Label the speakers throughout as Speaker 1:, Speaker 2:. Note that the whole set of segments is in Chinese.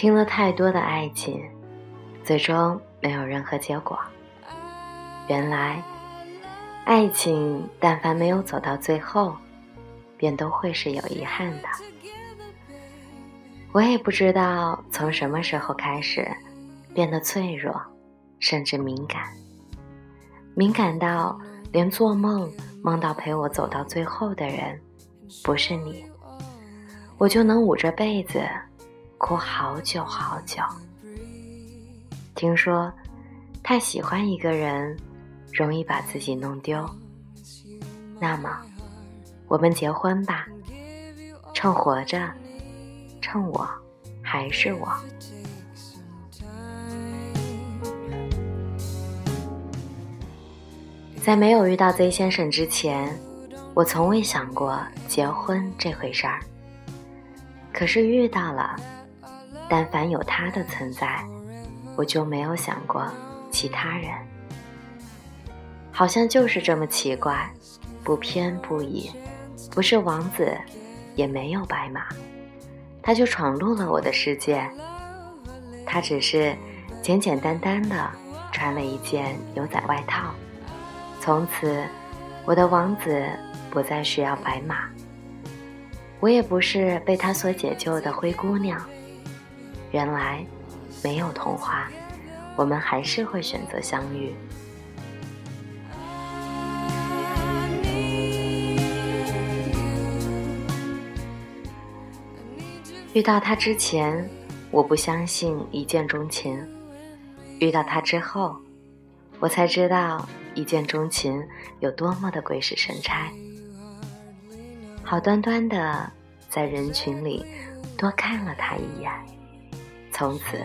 Speaker 1: 听了太多的爱情，最终没有任何结果。原来，爱情但凡没有走到最后，便都会是有遗憾的。我也不知道从什么时候开始，变得脆弱，甚至敏感，敏感到连做梦梦到陪我走到最后的人不是你，我就能捂着被子哭好久好久。听说，太喜欢一个人。容易把自己弄丢，那么，我们结婚吧，趁活着，趁我还是我。在没有遇到 Z 先生之前，我从未想过结婚这回事儿。可是遇到了，但凡有他的存在，我就没有想过其他人。好像就是这么奇怪，不偏不倚，不是王子，也没有白马，他就闯入了我的世界。他只是简简单单的穿了一件牛仔外套，从此我的王子不再需要白马。我也不是被他所解救的灰姑娘。原来，没有童话，我们还是会选择相遇。遇到他之前，我不相信一见钟情；遇到他之后，我才知道一见钟情有多么的鬼使神差。好端端的在人群里多看了他一眼，从此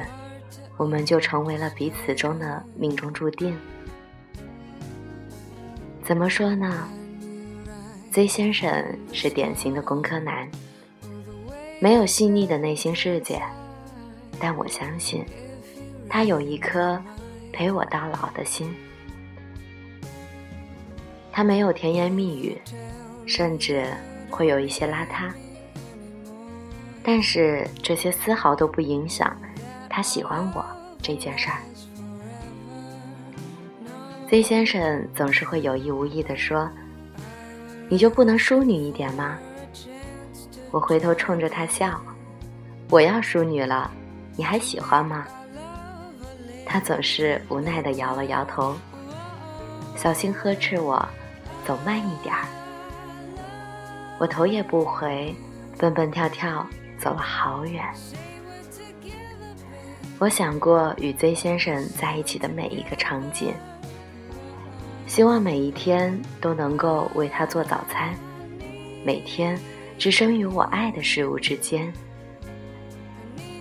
Speaker 1: 我们就成为了彼此中的命中注定。怎么说呢？Z 先生是典型的工科男。没有细腻的内心世界，但我相信，他有一颗陪我到老的心。他没有甜言蜜语，甚至会有一些邋遢，但是这些丝毫都不影响他喜欢我这件事儿。Z 先生总是会有意无意地说：“你就不能淑女一点吗？”我回头冲着他笑，我要淑女了，你还喜欢吗？他总是无奈的摇了摇头，小心呵斥我，走慢一点儿。我头也不回，蹦蹦跳跳走了好远。我想过与 Z 先生在一起的每一个场景，希望每一天都能够为他做早餐，每天。置身于我爱的事物之间，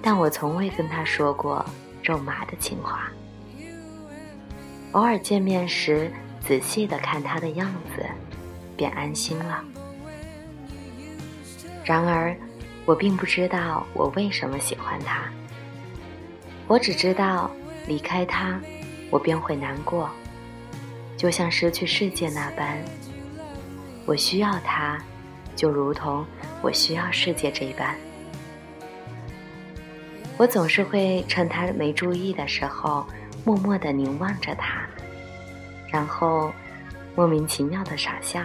Speaker 1: 但我从未跟他说过肉麻的情话。偶尔见面时，仔细的看他的样子，便安心了。然而，我并不知道我为什么喜欢他。我只知道，离开他，我便会难过，就像失去世界那般。我需要他。就如同我需要世界这一般，我总是会趁他没注意的时候，默默的凝望着他，然后莫名其妙的傻笑。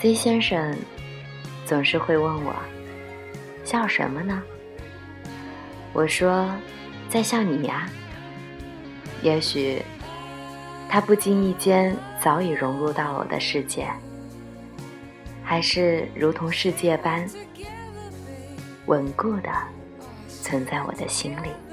Speaker 1: Z 先生总是会问我：“笑什么呢？”我说：“在笑你呀。”也许他不经意间早已融入到我的世界。还是如同世界般稳固的存在我的心里。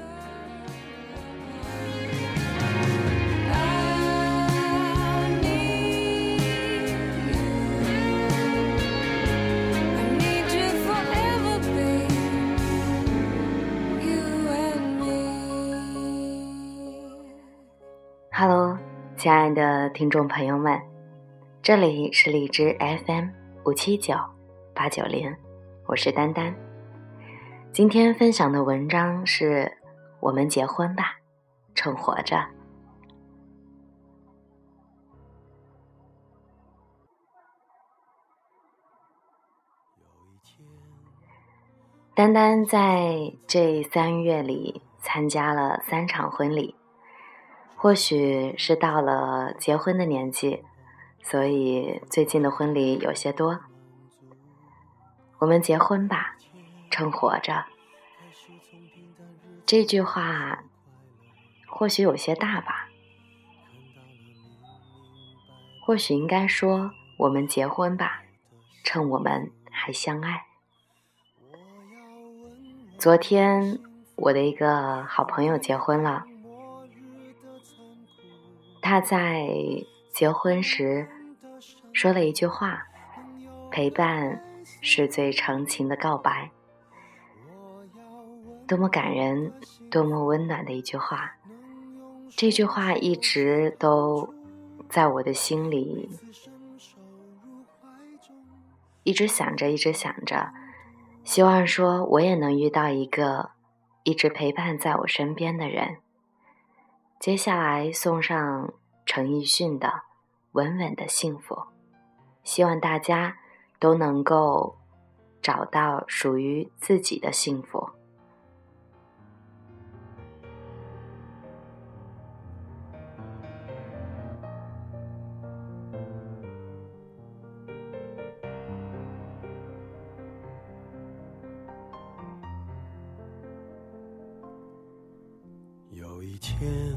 Speaker 1: 亲爱的听众朋友们，这里是荔枝 FM。五七九八九零，我是丹丹。今天分享的文章是我们结婚吧，趁活着。丹丹在这三月里参加了三场婚礼，或许是到了结婚的年纪，所以最近的婚礼有些多。我们结婚吧，趁活着。这句话或许有些大吧，或许应该说我们结婚吧，趁我们还相爱。昨天我的一个好朋友结婚了，他在结婚时说了一句话：“陪伴是最长情的告白。”多么感人，多么温暖的一句话！这句话一直都在我的心里，一直想着，一直想着，希望说我也能遇到一个一直陪伴在我身边的人。接下来送上陈奕迅的《稳稳的幸福》，希望大家都能够找到属于自己的幸福。
Speaker 2: 有一天，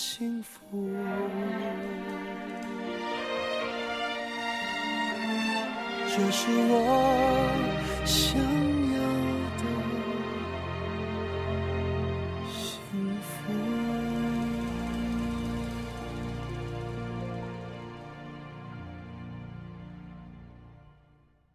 Speaker 2: 幸福，这是我想。